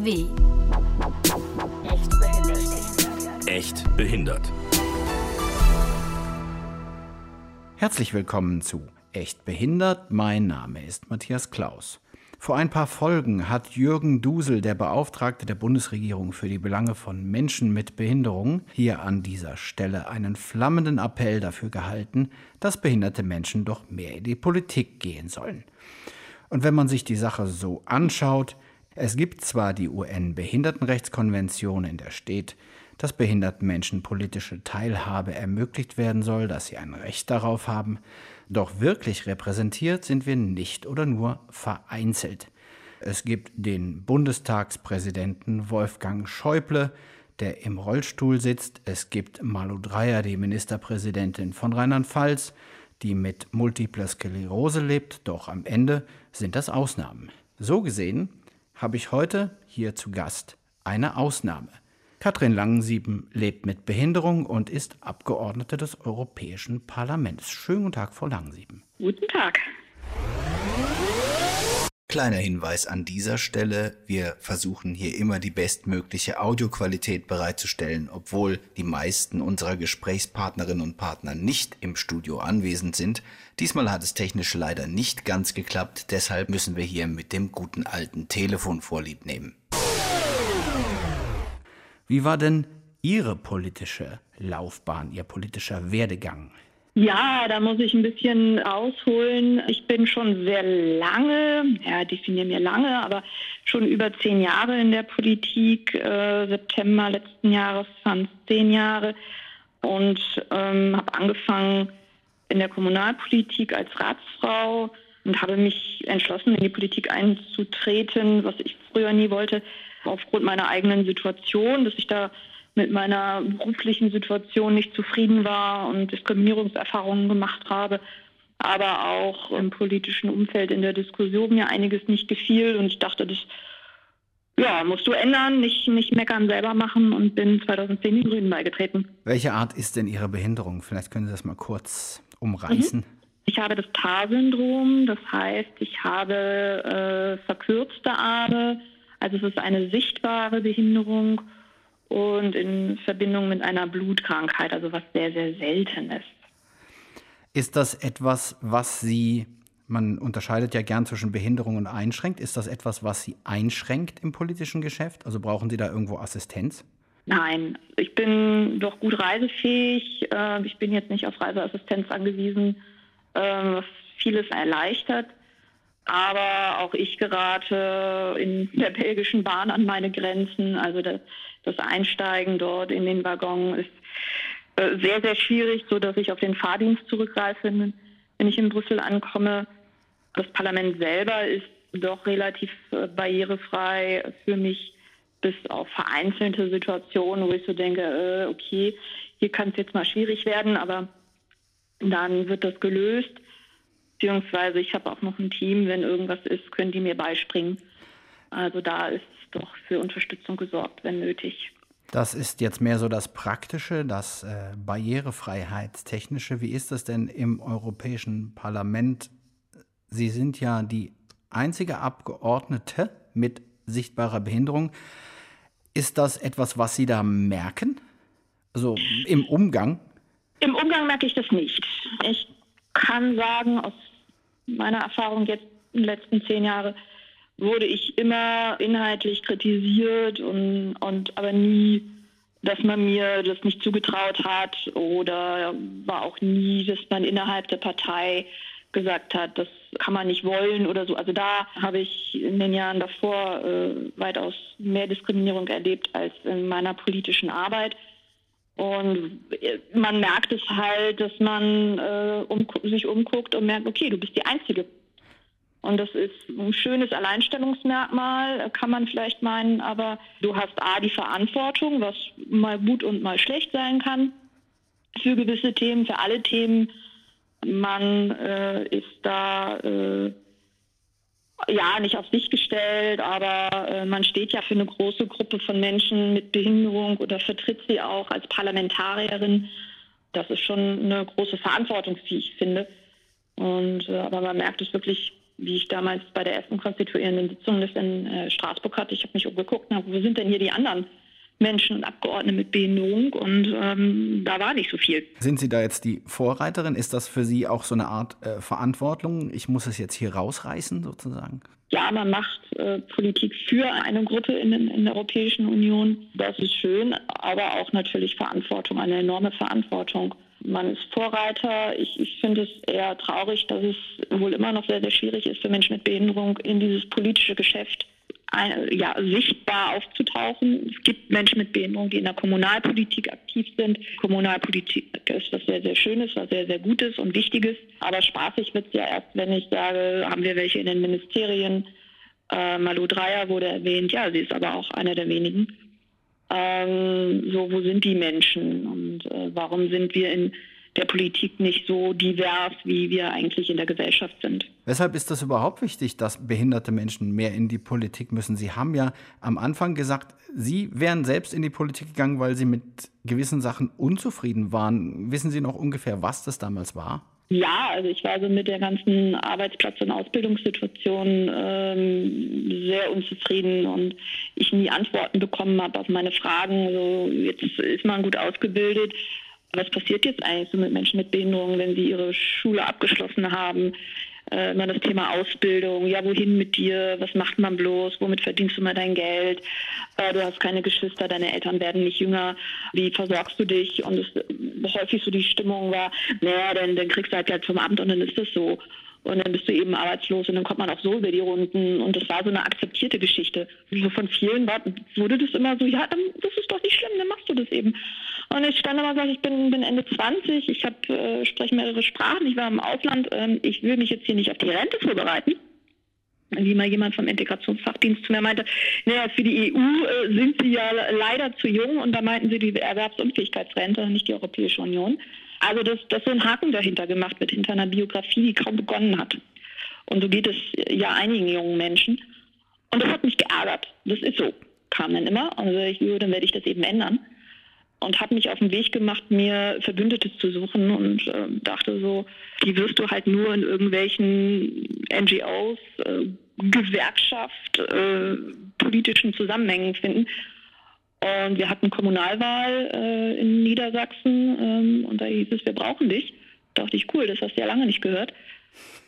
EBTV. Echt behindert. Herzlich willkommen zu Echt behindert. Mein Name ist Matthias Klaus. Vor ein paar Folgen hat Jürgen Dusel, der Beauftragte der Bundesregierung für die Belange von Menschen mit Behinderung, hier an dieser Stelle einen flammenden Appell dafür gehalten, dass behinderte Menschen doch mehr in die Politik gehen sollen. Und wenn man sich die Sache so anschaut, es gibt zwar die UN-Behindertenrechtskonvention, in der steht, dass behinderten Menschen politische Teilhabe ermöglicht werden soll, dass sie ein Recht darauf haben, doch wirklich repräsentiert sind wir nicht oder nur vereinzelt. Es gibt den Bundestagspräsidenten Wolfgang Schäuble, der im Rollstuhl sitzt. Es gibt Malu Dreyer, die Ministerpräsidentin von Rheinland-Pfalz, die mit Multipler Sklerose lebt, doch am Ende sind das Ausnahmen. So gesehen habe ich heute hier zu Gast eine Ausnahme. Katrin Langensieben lebt mit Behinderung und ist Abgeordnete des Europäischen Parlaments. Schönen guten Tag, Frau Langensieben. Guten Tag. Kleiner Hinweis an dieser Stelle. Wir versuchen hier immer die bestmögliche Audioqualität bereitzustellen, obwohl die meisten unserer Gesprächspartnerinnen und Partner nicht im Studio anwesend sind. Diesmal hat es technisch leider nicht ganz geklappt, deshalb müssen wir hier mit dem guten alten Telefon vorlieb nehmen. Wie war denn Ihre politische Laufbahn, Ihr politischer Werdegang? Ja, da muss ich ein bisschen ausholen. Ich bin schon sehr lange, ja, definiere mir lange, aber schon über zehn Jahre in der Politik. Äh, September letzten Jahres waren es zehn Jahre und ähm, habe angefangen in der Kommunalpolitik als Ratsfrau und habe mich entschlossen, in die Politik einzutreten, was ich früher nie wollte, aufgrund meiner eigenen Situation, dass ich da mit meiner beruflichen Situation nicht zufrieden war und Diskriminierungserfahrungen gemacht habe, aber auch im politischen Umfeld in der Diskussion mir einiges nicht gefiel und ich dachte, das ja, musst du ändern, nicht, nicht meckern, selber machen und bin 2010 den Grünen beigetreten. Welche Art ist denn Ihre Behinderung? Vielleicht können Sie das mal kurz umreißen. Mhm. Ich habe das TAR-Syndrom, das heißt, ich habe äh, verkürzte Arme, also es ist eine sichtbare Behinderung und in Verbindung mit einer Blutkrankheit, also was sehr, sehr selten ist. Ist das etwas, was Sie, man unterscheidet ja gern zwischen Behinderung und einschränkt, ist das etwas, was Sie einschränkt im politischen Geschäft? Also brauchen Sie da irgendwo Assistenz? Nein, ich bin doch gut reisefähig. Ähm, ich bin jetzt nicht auf Reiseassistenz angewiesen, ähm, was vieles erleichtert. Aber auch ich gerate in der belgischen Bahn an meine Grenzen. Also das, das Einsteigen dort in den Waggon ist äh, sehr, sehr schwierig, sodass ich auf den Fahrdienst zurückgreife, wenn ich in Brüssel ankomme. Das Parlament selber ist doch relativ äh, barrierefrei für mich, bis auf vereinzelte Situationen, wo ich so denke, äh, okay, hier kann es jetzt mal schwierig werden, aber dann wird das gelöst. Beziehungsweise ich habe auch noch ein Team, wenn irgendwas ist, können die mir beispringen. Also da ist doch für Unterstützung gesorgt, wenn nötig. Das ist jetzt mehr so das Praktische, das äh, Barrierefreiheitstechnische. Wie ist das denn im Europäischen Parlament? Sie sind ja die einzige Abgeordnete mit sichtbarer Behinderung. Ist das etwas, was Sie da merken? Also im Umgang? Im Umgang merke ich das nicht. Ich kann sagen, aus meiner Erfahrung jetzt in den letzten zehn Jahren wurde ich immer inhaltlich kritisiert und, und aber nie, dass man mir das nicht zugetraut hat oder war auch nie, dass man innerhalb der Partei gesagt hat, das kann man nicht wollen oder so. Also da habe ich in den Jahren davor äh, weitaus mehr Diskriminierung erlebt als in meiner politischen Arbeit. Und man merkt es halt, dass man äh, um, sich umguckt und merkt, okay, du bist die Einzige. Und das ist ein schönes Alleinstellungsmerkmal, kann man vielleicht meinen, aber du hast A, die Verantwortung, was mal gut und mal schlecht sein kann für gewisse Themen, für alle Themen. Man äh, ist da äh, ja, nicht auf sich gestellt, aber äh, man steht ja für eine große Gruppe von Menschen mit Behinderung oder vertritt sie auch als Parlamentarierin. Das ist schon eine große Verantwortung, wie ich finde. Und, äh, aber man merkt es wirklich wie ich damals bei der ersten konstituierenden Sitzung das in äh, Straßburg hatte. Ich habe mich umgeguckt und habe, wo sind denn hier die anderen Menschen und Abgeordnete mit Behinderung? Und ähm, da war nicht so viel. Sind Sie da jetzt die Vorreiterin? Ist das für Sie auch so eine Art äh, Verantwortung? Ich muss es jetzt hier rausreißen, sozusagen? Ja, man macht äh, Politik für eine Gruppe in, in, der Europäischen Union. Das ist schön, aber auch natürlich Verantwortung, eine enorme Verantwortung. Man ist Vorreiter. Ich, ich finde es eher traurig, dass es wohl immer noch sehr, sehr schwierig ist für Menschen mit Behinderung in dieses politische Geschäft ein, ja, sichtbar aufzutauchen. Es gibt Menschen mit Behinderung, die in der Kommunalpolitik aktiv sind. Kommunalpolitik ist was sehr, sehr Schönes, was sehr, sehr Gutes und Wichtiges. Aber spaßig wird es ja erst, wenn ich sage, haben wir welche in den Ministerien. Äh, Malu Dreyer wurde erwähnt, ja, sie ist aber auch einer der wenigen. Ähm, so, wo sind die Menschen und äh, warum sind wir in der Politik nicht so divers, wie wir eigentlich in der Gesellschaft sind. Weshalb ist das überhaupt wichtig, dass behinderte Menschen mehr in die Politik müssen? Sie haben ja am Anfang gesagt, Sie wären selbst in die Politik gegangen, weil Sie mit gewissen Sachen unzufrieden waren. Wissen Sie noch ungefähr, was das damals war? Ja, also ich war so mit der ganzen Arbeitsplatz- und Ausbildungssituation ähm, sehr unzufrieden und ich nie Antworten bekommen habe auf meine Fragen. Also jetzt ist man gut ausgebildet, was passiert jetzt eigentlich so mit Menschen mit Behinderungen, wenn sie ihre Schule abgeschlossen haben? Äh, immer das Thema Ausbildung, ja, wohin mit dir, was macht man bloß, womit verdienst du mal dein Geld, äh, du hast keine Geschwister, deine Eltern werden nicht jünger, wie versorgst du dich? Und es häufig so die Stimmung war, naja, dann, dann kriegst du halt Geld zum Abend und dann ist das so. Und dann bist du eben arbeitslos und dann kommt man auch so über die Runden. Und das war so eine akzeptierte Geschichte. So von vielen war, wurde das immer so, ja, das ist doch nicht schlimm, dann machst du das eben. Und ich stand immer und sage, ich bin, bin Ende 20, ich hab, äh, spreche mehrere Sprachen, ich war im Ausland, ähm, ich will mich jetzt hier nicht auf die Rente vorbereiten. Wie mal jemand vom Integrationsfachdienst zu mir meinte, naja, für die EU äh, sind sie ja leider zu jung und da meinten sie die Erwerbsunfähigkeitsrente, nicht die Europäische Union. Also dass, dass so ein Haken dahinter gemacht wird, hinter einer Biografie, die kaum begonnen hat. Und so geht es ja einigen jungen Menschen. Und das hat mich geärgert. Das ist so, kam dann immer. Und also ich, dann werde ich das eben ändern. Und habe mich auf den Weg gemacht, mir Verbündete zu suchen und äh, dachte so, die wirst du halt nur in irgendwelchen NGOs, äh, Gewerkschaft, äh, politischen Zusammenhängen finden. Und wir hatten Kommunalwahl äh, in Niedersachsen ähm, und da hieß es, wir brauchen dich. Da dachte ich, cool, das hast du ja lange nicht gehört.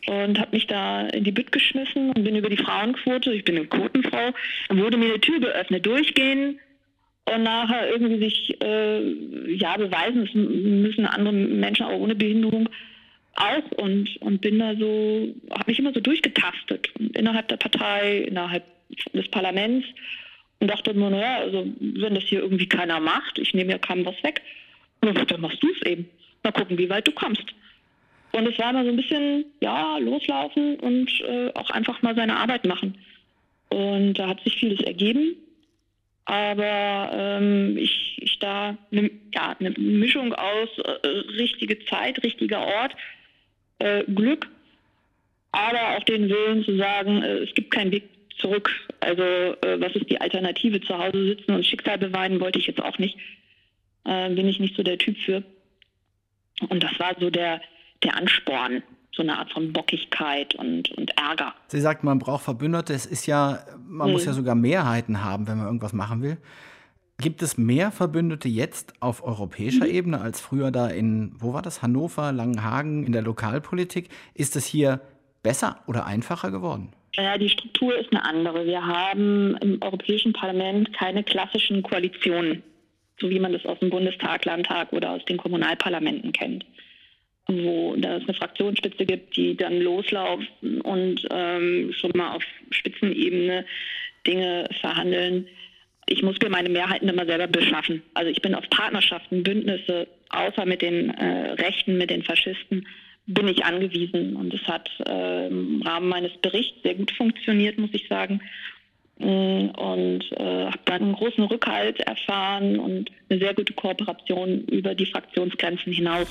Und habe mich da in die Bütt geschmissen und bin über die Frauenquote, ich bin eine Quotenfrau, dann wurde mir eine Tür geöffnet, durchgehen nachher irgendwie sich äh, ja beweisen, müssen andere Menschen auch ohne Behinderung auch und, und bin da so, habe mich immer so durchgetastet innerhalb der Partei, innerhalb des Parlaments und dachte mir, naja, also wenn das hier irgendwie keiner macht, ich nehme ja keinem was weg, dann machst du es eben. Mal gucken, wie weit du kommst. Und es war immer so ein bisschen, ja, loslaufen und äh, auch einfach mal seine Arbeit machen. Und da hat sich vieles ergeben. Aber ähm, ich, ich da eine, ja, eine Mischung aus äh, richtige Zeit, richtiger Ort, äh, Glück, aber auch den Willen zu sagen, äh, es gibt keinen Weg zurück. Also äh, was ist die Alternative? Zu Hause sitzen und Schicksal beweinen wollte ich jetzt auch nicht. Äh, bin ich nicht so der Typ für. Und das war so der, der Ansporn, so eine Art von Bockigkeit und, und Ärger. Sie sagt, man braucht Verbündete. Es ist ja, man mhm. muss ja sogar Mehrheiten haben, wenn man irgendwas machen will. Gibt es mehr Verbündete jetzt auf europäischer mhm. Ebene als früher da in, wo war das, Hannover, Langenhagen, in der Lokalpolitik? Ist es hier besser oder einfacher geworden? Ja, die Struktur ist eine andere. Wir haben im Europäischen Parlament keine klassischen Koalitionen, so wie man das aus dem Bundestag, Landtag oder aus den Kommunalparlamenten kennt, wo es eine Fraktionsspitze gibt, die dann loslaufen und ähm, schon mal auf Spitzenebene Dinge verhandeln. Ich muss mir meine Mehrheiten immer selber beschaffen. Also ich bin auf Partnerschaften, Bündnisse, außer mit den äh, Rechten, mit den Faschisten, bin ich angewiesen. Und es hat äh, im Rahmen meines Berichts sehr gut funktioniert, muss ich sagen. Mm, und äh, habe dann einen großen Rückhalt erfahren und eine sehr gute Kooperation über die Fraktionsgrenzen hinaus.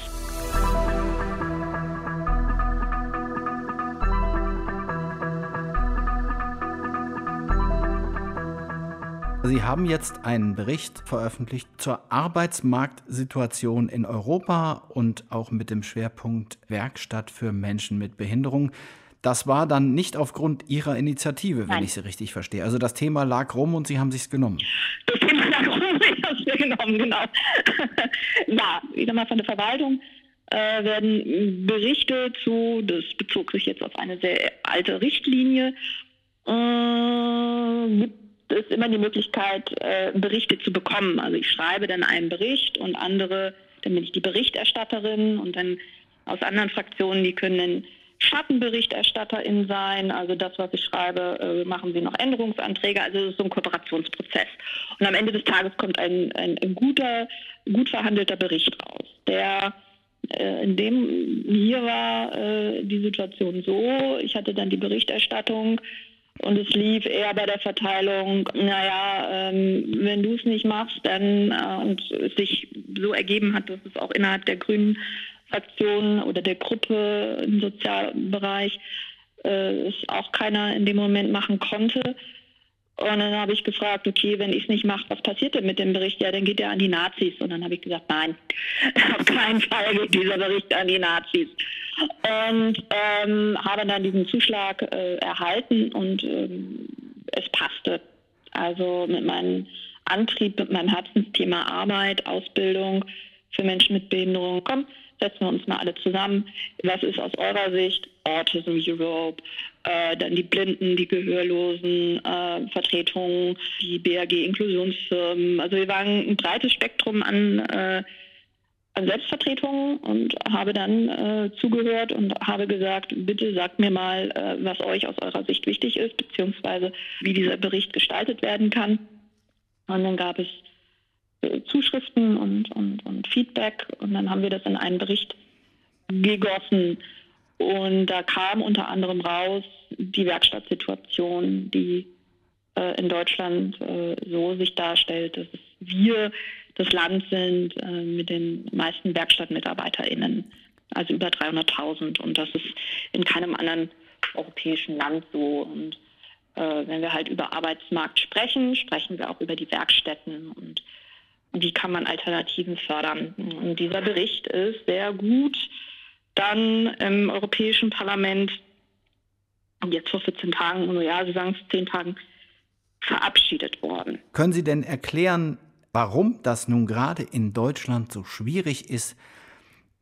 Sie haben jetzt einen Bericht veröffentlicht zur Arbeitsmarktsituation in Europa und auch mit dem Schwerpunkt Werkstatt für Menschen mit Behinderung. Das war dann nicht aufgrund Ihrer Initiative, wenn Nein. ich Sie richtig verstehe. Also das Thema lag rum und Sie haben sich's genommen. Das Thema lag rum, ich habe es genommen, genau. ja, wieder mal von der Verwaltung äh, werden Berichte zu, das bezog sich jetzt auf eine sehr alte Richtlinie, äh, es immer die Möglichkeit, äh, Berichte zu bekommen. Also ich schreibe dann einen Bericht und andere, dann bin ich die Berichterstatterin und dann aus anderen Fraktionen, die können dann Schattenberichterstatterin sein. Also das, was ich schreibe, äh, machen sie noch Änderungsanträge. Also es ist so ein Kooperationsprozess. Und am Ende des Tages kommt ein, ein, ein guter, gut verhandelter Bericht raus, der äh, in dem hier war äh, die Situation so, ich hatte dann die Berichterstattung und es lief eher bei der Verteilung, naja, ähm, wenn du es nicht machst, dann äh, und es sich so ergeben hat, dass es auch innerhalb der Grünen Fraktion oder der Gruppe im Sozialbereich äh, es auch keiner in dem Moment machen konnte. Und dann habe ich gefragt, okay, wenn ich es nicht mache, was passiert denn mit dem Bericht? Ja, dann geht er an die Nazis. Und dann habe ich gesagt, nein, auf keinen Fall geht dieser Bericht an die Nazis. Und ähm, habe dann diesen Zuschlag äh, erhalten und ähm, es passte. Also mit meinem Antrieb, mit meinem Herzensthema Arbeit, Ausbildung für Menschen mit Behinderung. Komm, setzen wir uns mal alle zusammen. Was ist aus eurer Sicht Autism Europe? Äh, dann die Blinden, die Gehörlosen, äh, Vertretungen, die BAG Inklusionsfirmen. Also wir waren ein breites Spektrum an, äh, an Selbstvertretungen und habe dann äh, zugehört und habe gesagt, bitte sagt mir mal, äh, was euch aus eurer Sicht wichtig ist, beziehungsweise wie dieser Bericht gestaltet werden kann. Und dann gab es äh, Zuschriften und, und, und Feedback und dann haben wir das in einen Bericht gegossen. Und da kam unter anderem raus die Werkstattsituation, die äh, in Deutschland äh, so sich darstellt, dass wir das Land sind äh, mit den meisten WerkstattmitarbeiterInnen, also über 300.000. Und das ist in keinem anderen europäischen Land so. Und äh, wenn wir halt über Arbeitsmarkt sprechen, sprechen wir auch über die Werkstätten und wie kann man Alternativen fördern. Und dieser Bericht ist sehr gut dann im Europäischen Parlament jetzt vor 14 Tagen, also ja, Sie sagen es 10 Tagen, verabschiedet worden. Können Sie denn erklären, warum das nun gerade in Deutschland so schwierig ist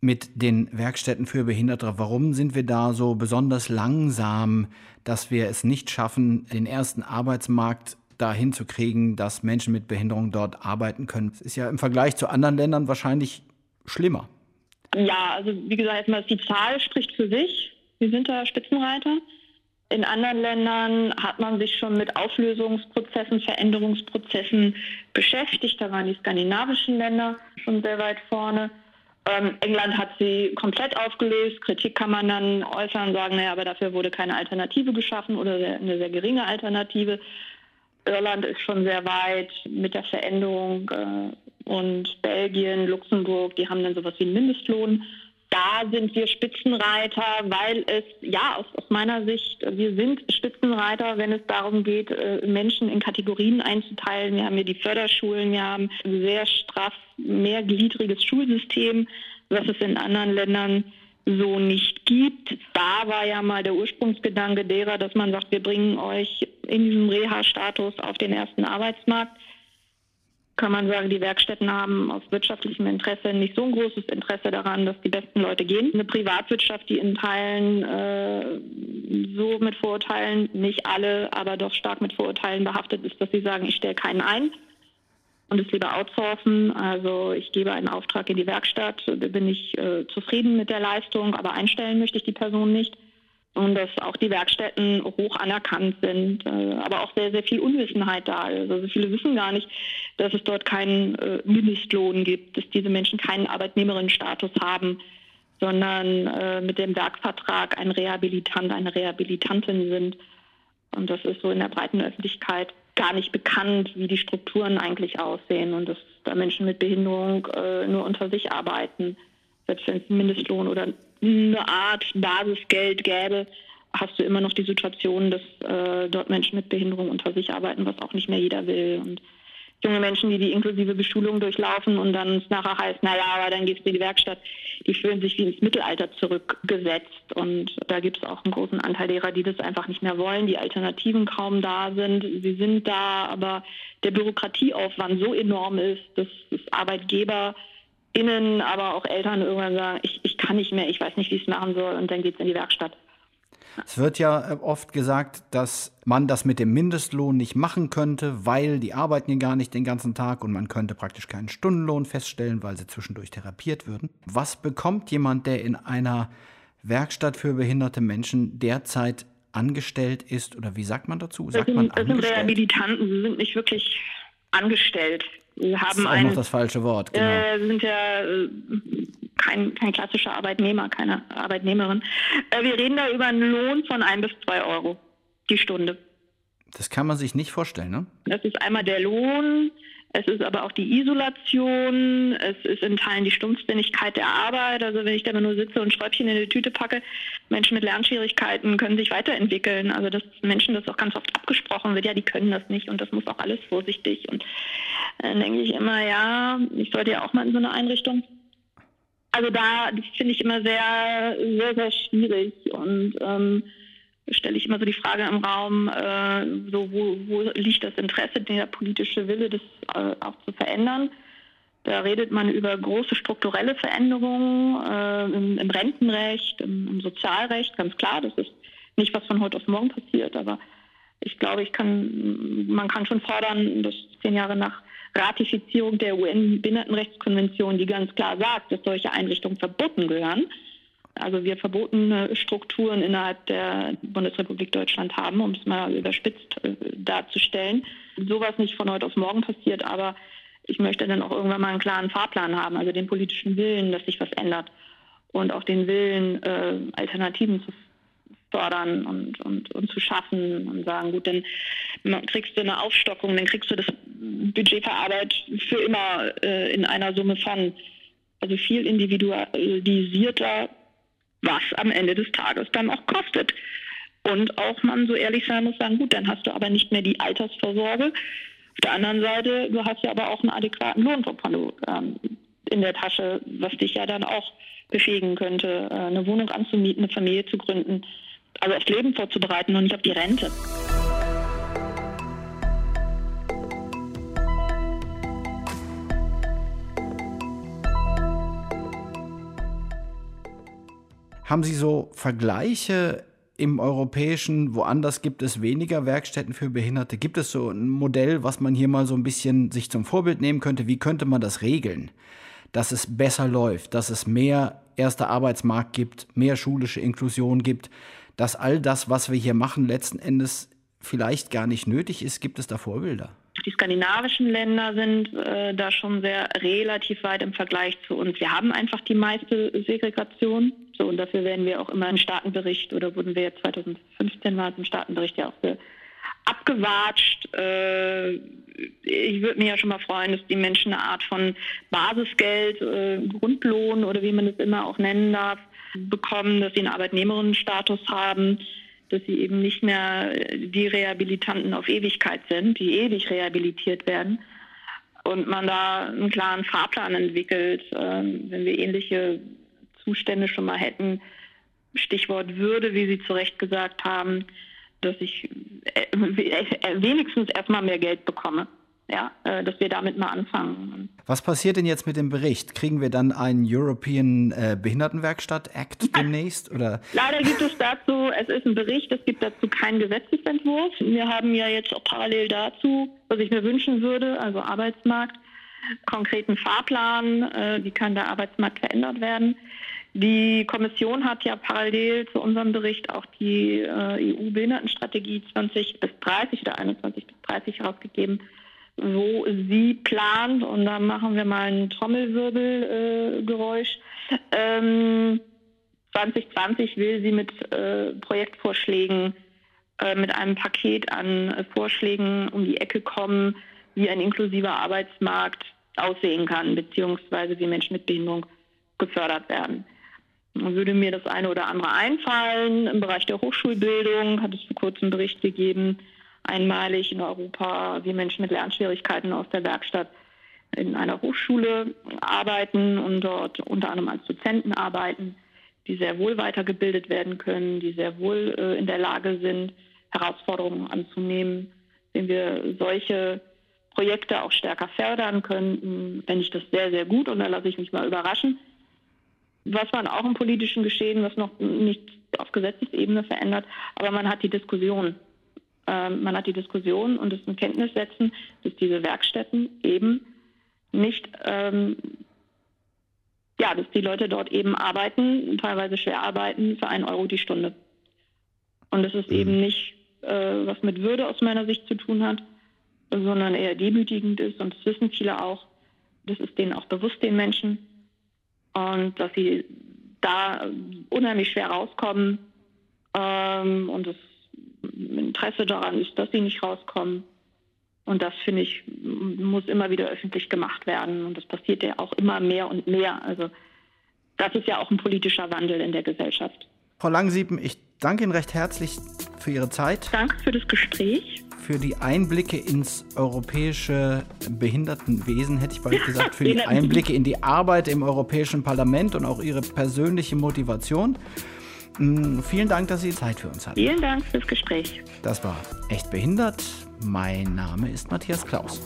mit den Werkstätten für Behinderte? Warum sind wir da so besonders langsam, dass wir es nicht schaffen, den ersten Arbeitsmarkt dahin zu kriegen, dass Menschen mit Behinderung dort arbeiten können? Das ist ja im Vergleich zu anderen Ländern wahrscheinlich schlimmer. Ja, also wie gesagt, die Zahl spricht für sich. Wir sind da Spitzenreiter. In anderen Ländern hat man sich schon mit Auflösungsprozessen, Veränderungsprozessen beschäftigt. Da waren die skandinavischen Länder schon sehr weit vorne. Ähm, England hat sie komplett aufgelöst. Kritik kann man dann äußern, sagen, naja, aber dafür wurde keine Alternative geschaffen oder eine sehr geringe Alternative. Irland ist schon sehr weit mit der Veränderung äh, und Belgien, Luxemburg, die haben dann sowas wie einen Mindestlohn. Da sind wir Spitzenreiter, weil es, ja, aus, aus meiner Sicht, wir sind Spitzenreiter, wenn es darum geht, äh, Menschen in Kategorien einzuteilen. Wir haben hier die Förderschulen, wir haben ein sehr straff, mehrgliedriges Schulsystem, was es in anderen Ländern so nicht gibt. Da war ja mal der Ursprungsgedanke derer, dass man sagt, wir bringen euch in diesem Reha-Status auf den ersten Arbeitsmarkt. Kann man sagen, die Werkstätten haben aus wirtschaftlichem Interesse nicht so ein großes Interesse daran, dass die besten Leute gehen. Eine Privatwirtschaft, die in Teilen äh, so mit Vorurteilen, nicht alle, aber doch stark mit Vorurteilen behaftet ist, dass sie sagen, ich stelle keinen ein und es lieber outsourcen. Also ich gebe einen Auftrag in die Werkstatt, bin ich äh, zufrieden mit der Leistung, aber einstellen möchte ich die Person nicht. Und dass auch die Werkstätten hoch anerkannt sind, äh, aber auch sehr, sehr viel Unwissenheit da ist. Also viele wissen gar nicht, dass es dort keinen äh, Mindestlohn gibt, dass diese Menschen keinen Arbeitnehmerinnenstatus haben, sondern äh, mit dem Werkvertrag ein Rehabilitant, eine Rehabilitantin sind. Und das ist so in der breiten Öffentlichkeit gar nicht bekannt, wie die Strukturen eigentlich aussehen und dass da Menschen mit Behinderung nur unter sich arbeiten. Selbst wenn es einen Mindestlohn oder eine Art Basisgeld gäbe, hast du immer noch die Situation, dass äh, dort Menschen mit Behinderung unter sich arbeiten, was auch nicht mehr jeder will. Und junge Menschen, die die inklusive Beschulung durchlaufen und dann es nachher heißt, naja, aber dann gehst du in die Werkstatt, die fühlen sich wie ins Mittelalter zurückgesetzt. Und da gibt es auch einen großen Anteil derer, die das einfach nicht mehr wollen, die Alternativen kaum da sind. Sie sind da, aber der Bürokratieaufwand so enorm ist, dass, dass ArbeitgeberInnen, aber auch Eltern irgendwann sagen, ich, ich kann nicht mehr, ich weiß nicht, wie ich es machen soll und dann geht es in die Werkstatt. Es wird ja äh, oft gesagt, dass man das mit dem Mindestlohn nicht machen könnte, weil die arbeiten ja gar nicht den ganzen Tag und man könnte praktisch keinen Stundenlohn feststellen, weil sie zwischendurch therapiert würden. Was bekommt jemand, der in einer Werkstatt für behinderte Menschen derzeit angestellt ist oder wie sagt man dazu? Sagt das, sind, das sind Rehabilitanten, sie sind nicht wirklich angestellt. Haben das ist auch ein, noch das falsche Wort, genau. Äh, sind ja äh, kein, kein klassischer Arbeitnehmer, keine Arbeitnehmerin. Äh, wir reden da über einen Lohn von ein bis zwei Euro die Stunde. Das kann man sich nicht vorstellen, ne? Das ist einmal der Lohn, es ist aber auch die Isolation, es ist in Teilen die Stumpfsinnigkeit der Arbeit. Also wenn ich da nur sitze und Schräubchen in die Tüte packe, Menschen mit Lernschwierigkeiten können sich weiterentwickeln. Also dass Menschen das auch ganz oft abgesprochen wird, ja, die können das nicht und das muss auch alles vorsichtig. Und dann denke ich immer, ja, ich sollte ja auch mal in so eine Einrichtung. Also da finde ich immer sehr, sehr, sehr schwierig und ähm, stelle ich immer so die Frage im Raum, äh, so wo, wo liegt das Interesse, der politische Wille, das äh, auch zu verändern. Da redet man über große strukturelle Veränderungen äh, im, im, Rentenrecht, im, im, Sozialrecht, ganz klar. Das ist nicht, was von heute auf morgen passiert, aber ich glaube, ich kann, man kann schon fordern, dass zehn Jahre nach Ratifizierung der UN-Behindertenrechtskonvention, die ganz klar sagt, dass solche Einrichtungen verboten gehören. Also wir verbotene Strukturen innerhalb der Bundesrepublik Deutschland haben, um es mal überspitzt äh, darzustellen. Sowas nicht von heute auf morgen passiert, aber ich möchte dann auch irgendwann mal einen klaren Fahrplan haben, also den politischen Willen, dass sich was ändert und auch den Willen, äh, Alternativen zu fördern und, und, und zu schaffen und sagen, gut, dann kriegst du eine Aufstockung, dann kriegst du das Budget für Arbeit für immer äh, in einer Summe von. Also viel individualisierter, was am Ende des Tages dann auch kostet. Und auch man so ehrlich sein muss, sagen, gut, dann hast du aber nicht mehr die Altersvorsorge. Auf der anderen Seite, du hast ja aber auch einen adäquaten Lohn ähm, in der Tasche, was dich ja dann auch befähigen könnte, äh, eine Wohnung anzumieten, eine Familie zu gründen also aufs Leben vorzubereiten und nicht auf die Rente. Haben Sie so Vergleiche im europäischen, woanders gibt es weniger Werkstätten für Behinderte? Gibt es so ein Modell, was man hier mal so ein bisschen sich zum Vorbild nehmen könnte? Wie könnte man das regeln? Dass es besser läuft, dass es mehr erster Arbeitsmarkt gibt, mehr schulische Inklusion gibt, dass all das, was wir hier machen, letzten Endes vielleicht gar nicht nötig ist? Gibt es da Vorbilder? Die skandinavischen Länder sind äh, da schon sehr relativ weit im Vergleich zu uns. Wir haben einfach die meiste Segregation. So, und dafür werden wir auch immer im Staatenbericht oder wurden wir jetzt 2015 war es im Staatenbericht ja auch abgewatscht. Äh, ich würde mich ja schon mal freuen, dass die Menschen eine Art von Basisgeld, äh, Grundlohn oder wie man es immer auch nennen darf, bekommen, dass sie einen Arbeitnehmerinnenstatus haben, dass sie eben nicht mehr die Rehabilitanten auf Ewigkeit sind, die ewig rehabilitiert werden. Und man da einen klaren Fahrplan entwickelt, ähm, wenn wir ähnliche Zustände schon mal hätten. Stichwort Würde, wie Sie zu Recht gesagt haben, dass ich äh, äh, wenigstens erstmal mehr Geld bekomme ja, äh, dass wir damit mal anfangen. Was passiert denn jetzt mit dem Bericht? Kriegen wir dann einen European äh, Behindertenwerkstatt Act demnächst? Oder? Leider gibt es dazu, es ist ein Bericht, es gibt dazu keinen Gesetzesentwurf. Wir haben ja jetzt auch parallel dazu, was ich mir wünschen würde, also Arbeitsmarkt, konkreten Fahrplan, äh, wie kann der Arbeitsmarkt verändert werden. Die Kommission hat ja parallel zu unserem Bericht auch die äh, EU-Behindertenstrategie 20 bis 30 oder 21 bis 30 herausgegeben wo sie plant, und da machen wir mal ein Trommelwirbelgeräusch. Äh, ähm, 2020 will sie mit äh, Projektvorschlägen, äh, mit einem Paket an äh, Vorschlägen um die Ecke kommen, wie ein inklusiver Arbeitsmarkt aussehen kann, beziehungsweise wie Menschen mit Behinderung gefördert werden. Würde mir das eine oder andere einfallen. Im Bereich der Hochschulbildung hat es vor kurzem Bericht gegeben, einmalig in Europa, wie Menschen mit Lernschwierigkeiten aus der Werkstatt in einer Hochschule arbeiten und dort unter anderem als Dozenten arbeiten, die sehr wohl weitergebildet werden können, die sehr wohl äh, in der Lage sind, Herausforderungen anzunehmen. Wenn wir solche Projekte auch stärker fördern könnten, fände ich das sehr, sehr gut und da lasse ich mich mal überraschen. Was man auch im politischen Geschehen, was noch nicht auf Gesetzesebene verändert, aber man hat die Diskussion. Ähm, man hat die Diskussion und es in Kenntnis setzen, dass diese Werkstätten eben nicht, ähm, ja, dass die Leute dort eben arbeiten, teilweise schwer arbeiten, für einen Euro die Stunde. Und dass es mhm. eben nicht äh, was mit Würde aus meiner Sicht zu tun hat, sondern eher demütigend ist. Und das wissen viele auch. Das ist denen auch bewusst, den Menschen. Und dass sie da unheimlich schwer rauskommen ähm, und das Interesse daran ist, dass sie nicht rauskommen. Und das, finde ich, muss immer wieder öffentlich gemacht werden. Und das passiert ja auch immer mehr und mehr. Also das ist ja auch ein politischer Wandel in der Gesellschaft. Frau Langsieben, ich danke Ihnen recht herzlich für Ihre Zeit. Danke für das Gespräch. Für die Einblicke ins europäische Behindertenwesen, hätte ich bald gesagt, für die Einblicke in die Arbeit im Europäischen Parlament und auch Ihre persönliche Motivation. Mm, vielen Dank, dass Sie Zeit für uns hatten. Vielen Dank fürs Gespräch. Das war Echt Behindert. Mein Name ist Matthias Klaus.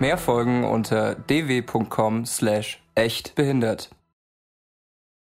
Mehr Folgen unter dw.com slash echtbehindert.